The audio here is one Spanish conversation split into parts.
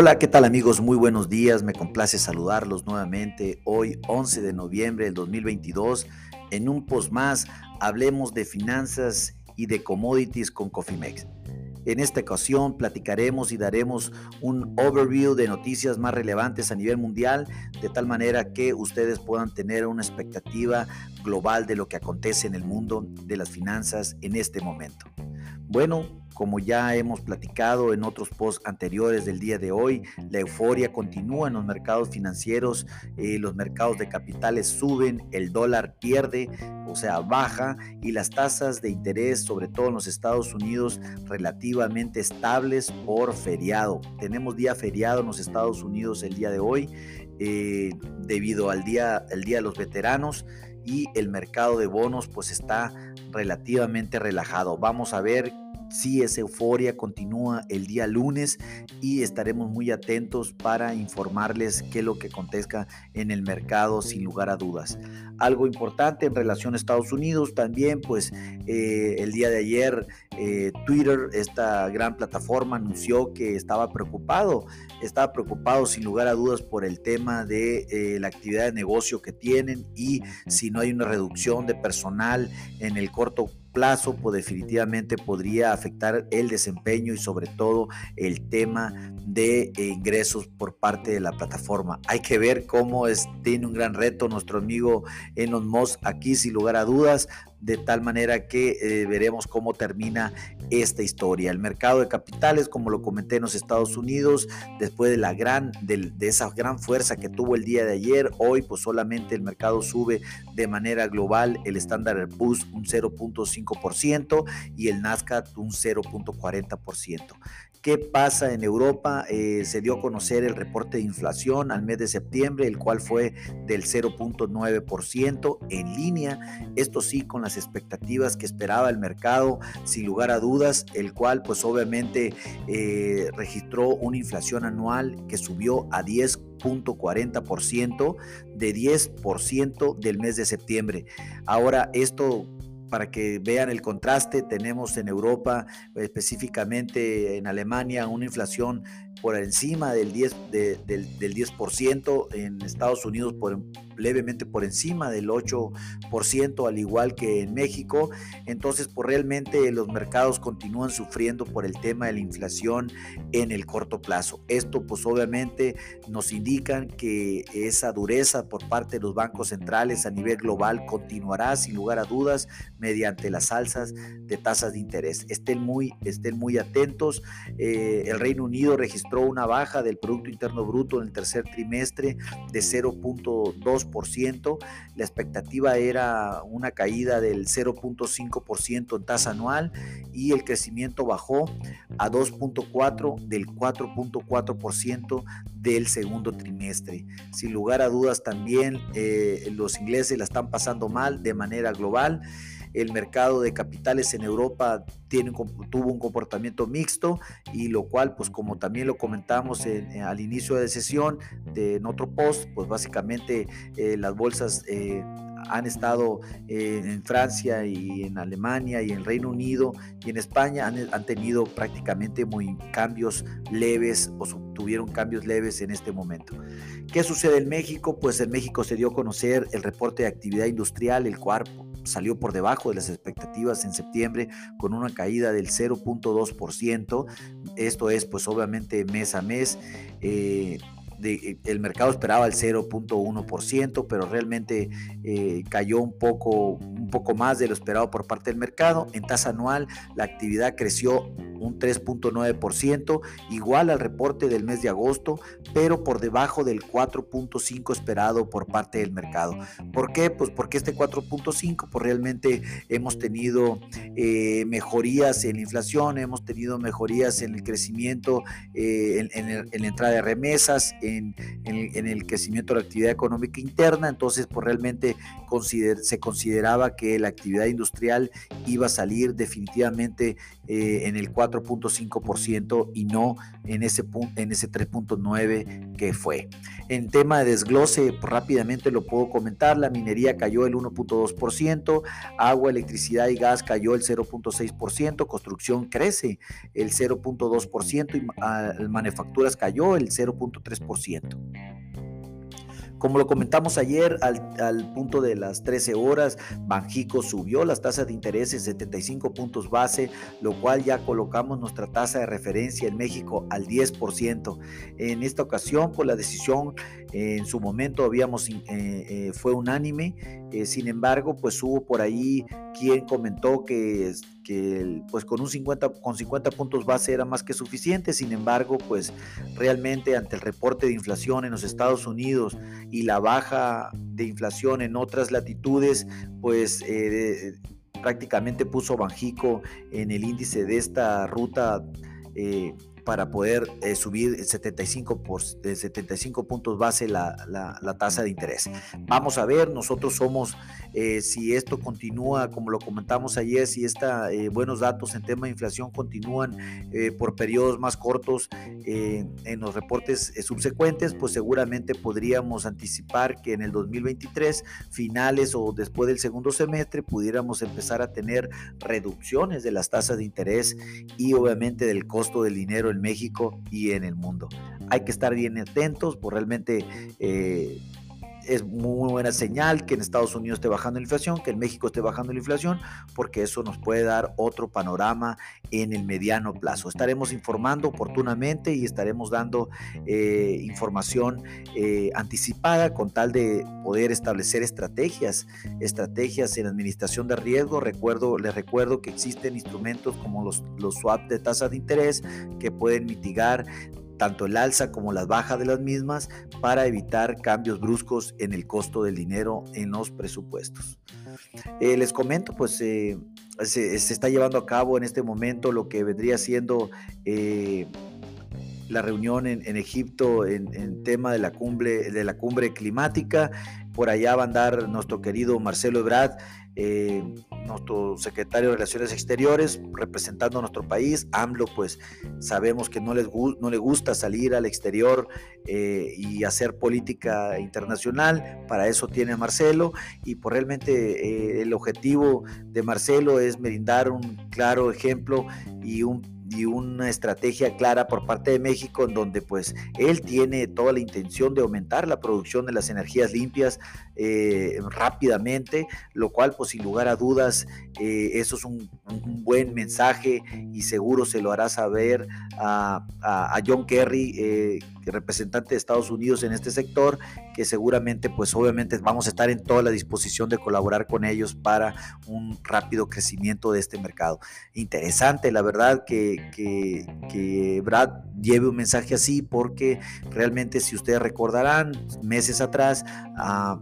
Hola, ¿qué tal amigos? Muy buenos días, me complace saludarlos nuevamente hoy 11 de noviembre del 2022. En un post más, hablemos de finanzas y de commodities con Cofimex. En esta ocasión platicaremos y daremos un overview de noticias más relevantes a nivel mundial, de tal manera que ustedes puedan tener una expectativa global de lo que acontece en el mundo de las finanzas en este momento. Bueno, como ya hemos platicado en otros posts anteriores del día de hoy, la euforia continúa en los mercados financieros, eh, los mercados de capitales suben, el dólar pierde, o sea, baja, y las tasas de interés, sobre todo en los Estados Unidos, relativamente estables por feriado. Tenemos día feriado en los Estados Unidos el día de hoy, eh, debido al día, el día de los veteranos y el mercado de bonos pues está relativamente relajado. Vamos a ver si esa euforia continúa el día lunes y estaremos muy atentos para informarles qué es lo que acontezca en el mercado sin lugar a dudas. Algo importante en relación a Estados Unidos también, pues eh, el día de ayer eh, Twitter, esta gran plataforma, anunció que estaba preocupado, estaba preocupado sin lugar a dudas por el tema de eh, la actividad de negocio que tienen y si no hay una reducción de personal en el corto plazo, pues definitivamente podría afectar el desempeño y sobre todo el tema de ingresos por parte de la plataforma. Hay que ver cómo es, tiene un gran reto nuestro amigo Elon Musk aquí sin lugar a dudas de tal manera que eh, veremos cómo termina esta historia. El mercado de capitales, como lo comenté en los Estados Unidos, después de la gran, de, esa gran fuerza que tuvo el día de ayer, hoy pues solamente el mercado sube de manera global, el Standard Poor's un 0.5% y el Nasdaq un 0.40%. ¿Qué pasa en Europa? Eh, se dio a conocer el reporte de inflación al mes de septiembre, el cual fue del 0.9% en línea. Esto sí, con las expectativas que esperaba el mercado, sin lugar a dudas, el cual pues obviamente eh, registró una inflación anual que subió a 10.40% de 10% del mes de septiembre. Ahora, esto para que vean el contraste, tenemos en Europa, específicamente en Alemania, una inflación por encima del 10%, del, del 10% en Estados Unidos por, levemente por encima del 8%, al igual que en México. Entonces, pues realmente los mercados continúan sufriendo por el tema de la inflación en el corto plazo. Esto pues obviamente nos indican que esa dureza por parte de los bancos centrales a nivel global continuará sin lugar a dudas mediante las alzas de tasas de interés. Estén muy, estén muy atentos. Eh, el Reino Unido registró una baja del Producto Interno Bruto en el tercer trimestre de 0.2 la expectativa era una caída del 0.5% en tasa anual y el crecimiento bajó a 2.4 del 4.4% del segundo trimestre. Sin lugar a dudas también eh, los ingleses la están pasando mal de manera global el mercado de capitales en Europa tiene, tuvo un comportamiento mixto y lo cual, pues como también lo comentamos al inicio de sesión de, en otro post, pues básicamente eh, las bolsas eh, han estado eh, en Francia y en Alemania y en Reino Unido y en España han, tenido prácticamente muy cambios leves o tuvieron cambios leves en este momento. ¿Qué sucede en México? Pues en México se dio a conocer el reporte de actividad industrial, el cual salió por debajo de las expectativas en septiembre con una caída del 0.2%. Esto es pues obviamente mes a mes. Eh, eh, el mercado esperaba el 0.1%, pero realmente eh, cayó un poco, poco más de lo esperado por parte del mercado. En tasa anual, la actividad creció un 3.9%, igual al reporte del mes de agosto, pero por debajo del 4.5 esperado por parte del mercado. ¿Por qué? Pues porque este 4.5, pues realmente hemos tenido eh, mejorías en la inflación, hemos tenido mejorías en el crecimiento, eh, en, la entrada de remesas, en, el, crecimiento de la actividad económica interna, entonces pues realmente se consideraba que la actividad industrial iba a salir definitivamente eh, en el 4 4.5% y no en ese, en ese 3.9% que fue. En tema de desglose, pues, rápidamente lo puedo comentar, la minería cayó el 1.2%, agua, electricidad y gas cayó el 0.6%, construcción crece el 0.2% y ah, manufacturas cayó el 0.3%. Como lo comentamos ayer, al, punto de las 13 horas, Banjico subió las tasas de interés en 75 puntos base, lo cual ya colocamos nuestra tasa de referencia en México al 10%. En esta ocasión, por la decisión en su momento habíamos, eh, eh, fue unánime, eh, sin embargo, pues hubo por ahí quien comentó que, que pues con un 50, con 50 puntos base era más que suficiente, sin embargo, pues realmente ante el reporte de inflación en los Estados Unidos y la baja de inflación en otras latitudes, pues prácticamente puso Banjico en el índice de esta ruta para poder eh, subir 75, por, 75 puntos base la, la, tasa de interés. Vamos a ver, nosotros somos, eh, si esto continúa, como lo comentamos ayer, si esta, eh, buenos datos en tema de inflación continúan por periodos más cortos en los reportes subsecuentes, pues seguramente podríamos anticipar que en el 2023, finales o después del segundo semestre, pudiéramos empezar a tener reducciones de las tasas de interés y obviamente del costo del dinero México y en el mundo. Hay que estar bien atentos, por realmente eh, es muy buena señal que en Estados Unidos esté bajando la inflación, que en México esté bajando la inflación, porque eso nos puede dar otro panorama en el mediano plazo. Estaremos informando oportunamente y estaremos dando eh, información eh, anticipada con tal de poder establecer estrategias, estrategias en administración de riesgo. Recuerdo, les recuerdo que existen instrumentos como los, los swap de tasa de interés que pueden mitigar tanto el alza como la baja de las mismas para evitar cambios bruscos en el costo del dinero en los presupuestos. Eh, les comento, pues eh, se, está llevando a cabo en este momento lo que vendría siendo eh, la reunión en, Egipto en, tema de la cumbre de la cumbre climática. Por allá va a andar nuestro querido Marcelo Ebrard nuestro secretario de Relaciones Exteriores representando a nuestro país. AMLO, pues sabemos que no, les no le gusta salir al exterior eh, y hacer política internacional. Para eso tiene Marcelo y por pues, realmente eh, el objetivo de Marcelo es brindar un claro ejemplo y un y una estrategia clara por parte de México en donde pues él tiene toda la intención de aumentar la producción de las energías limpias eh, rápidamente, lo cual pues sin lugar a dudas eh, eso es un, buen mensaje y seguro se lo hará saber a, John Kerry, eh, representante de Estados Unidos en este sector, que seguramente pues obviamente vamos a estar en toda la disposición de colaborar con ellos para un rápido crecimiento de este mercado. Interesante, la verdad, que, que, Brad lleve un mensaje así porque realmente si ustedes recordarán, meses atrás ah,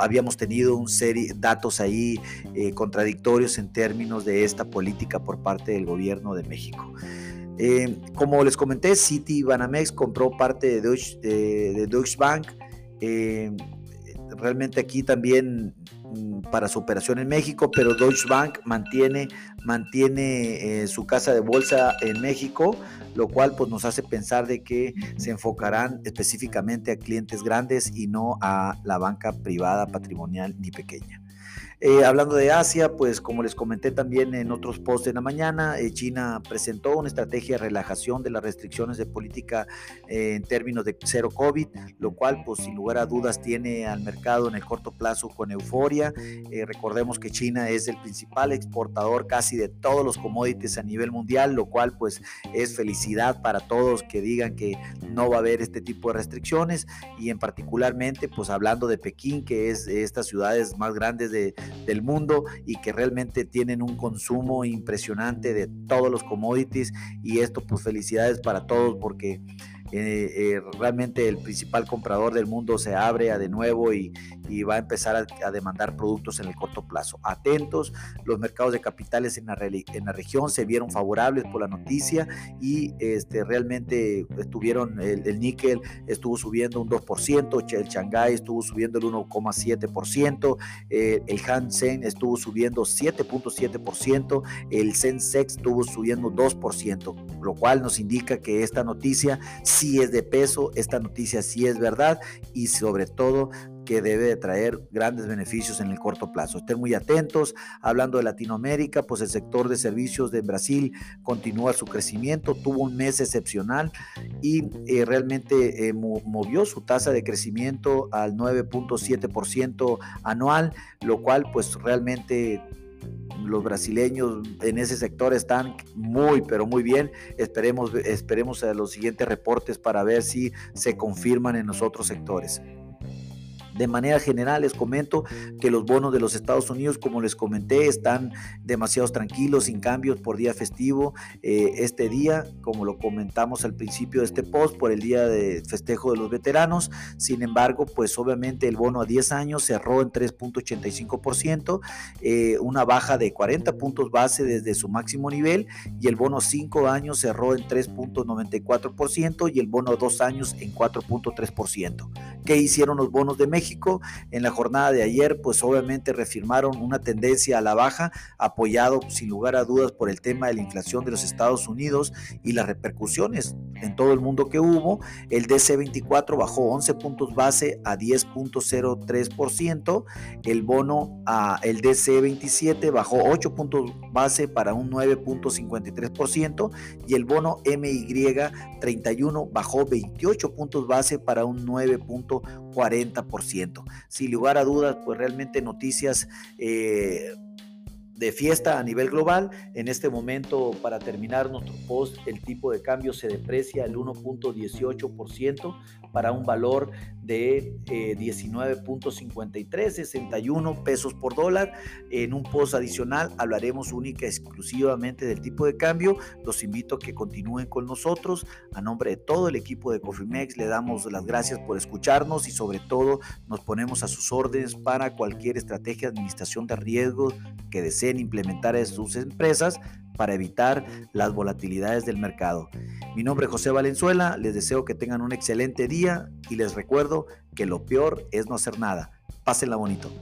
habíamos tenido un serie datos ahí eh, contradictorios en términos de esta política por parte del gobierno de México. Eh, como les comenté, City Banamex compró parte de Deutsche, de Deutsche Bank. Eh, realmente aquí también mm, para su operación en México, pero Deutsche Bank mantiene, mantiene eh, su casa de bolsa en México, lo cual pues, nos hace pensar de que se enfocarán específicamente a clientes grandes y no a la banca privada, patrimonial ni pequeña. Eh, hablando de Asia, pues como les comenté también en otros posts de la mañana, eh, China presentó una estrategia de relajación de las restricciones de política eh, en términos de cero COVID, lo cual pues sin lugar a dudas tiene al mercado en el corto plazo con euforia. recordemos que China es el principal exportador casi de todos los commodities a nivel mundial, lo cual pues es felicidad para todos que digan que no va a haber este tipo de restricciones y en particularmente pues hablando de Pekín, que es de estas ciudades más grandes de del mundo y que realmente tienen un consumo impresionante de todos los commodities. Y esto pues felicidades para todos porque eh, realmente el principal comprador del mundo se abre a de nuevo y, va a empezar a, demandar productos en el corto plazo. Atentos, los mercados de capitales en la, en la región se vieron favorables por la noticia y este, realmente estuvieron, el, níquel estuvo subiendo un 2%, el Shanghai estuvo subiendo el 1,7%, eh, el Hansen estuvo subiendo 7.7%, el Sensex estuvo subiendo 2%, lo cual nos indica que esta noticia sí es de peso, esta noticia sí es verdad y sobre todo que debe de traer grandes beneficios en el corto plazo. Estén muy atentos. Hablando de Latinoamérica, pues el sector de servicios de Brasil continúa su crecimiento, tuvo un mes excepcional y eh, realmente eh, movió su tasa de crecimiento al 9.7% anual, lo cual pues realmente los brasileños en ese sector están muy, pero muy bien. Esperemos, esperemos a los siguientes reportes para ver si se confirman en los otros sectores. De manera general les comento que los bonos de los Estados Unidos, como les comenté, están demasiado tranquilos, sin cambios por día festivo. Eh, este día, como lo comentamos al principio de este post, por el día de festejo de los veteranos. Sin embargo, pues obviamente el bono a 10 años cerró en 3.85%, eh, una baja de 40 puntos base desde su máximo nivel y el bono 5 años cerró en 3.94% y el bono 2 años en 4.3%. ¿Qué hicieron los bonos de México? México en la jornada de ayer, pues obviamente reafirmaron una tendencia a la baja, apoyado sin lugar a dudas por el tema de la inflación de los Estados Unidos y las repercusiones en todo el mundo que hubo. El DC24 bajó 11 puntos base a 10.03%, el bono a el DC27 bajó 8 puntos base para un 9.53% y el bono MY31 bajó 28 puntos base para un 9.40%. Sin lugar a dudas, pues realmente noticias eh, de fiesta a nivel global. En este momento, para terminar nuestro post, el tipo de cambio se deprecia el 1.18% para un valor de 19.5361 eh, pesos por dólar. En un post adicional hablaremos única y exclusivamente del tipo de cambio. Los invito a que continúen con nosotros. A nombre de todo el equipo de Cofimex le damos las gracias por escucharnos y sobre todo nos ponemos a sus órdenes para cualquier estrategia de administración de riesgos que deseen implementar en sus empresas para evitar las volatilidades del mercado. Mi nombre es José Valenzuela, les deseo que tengan un excelente día y les recuerdo que lo peor es no hacer nada. Pásenla bonito.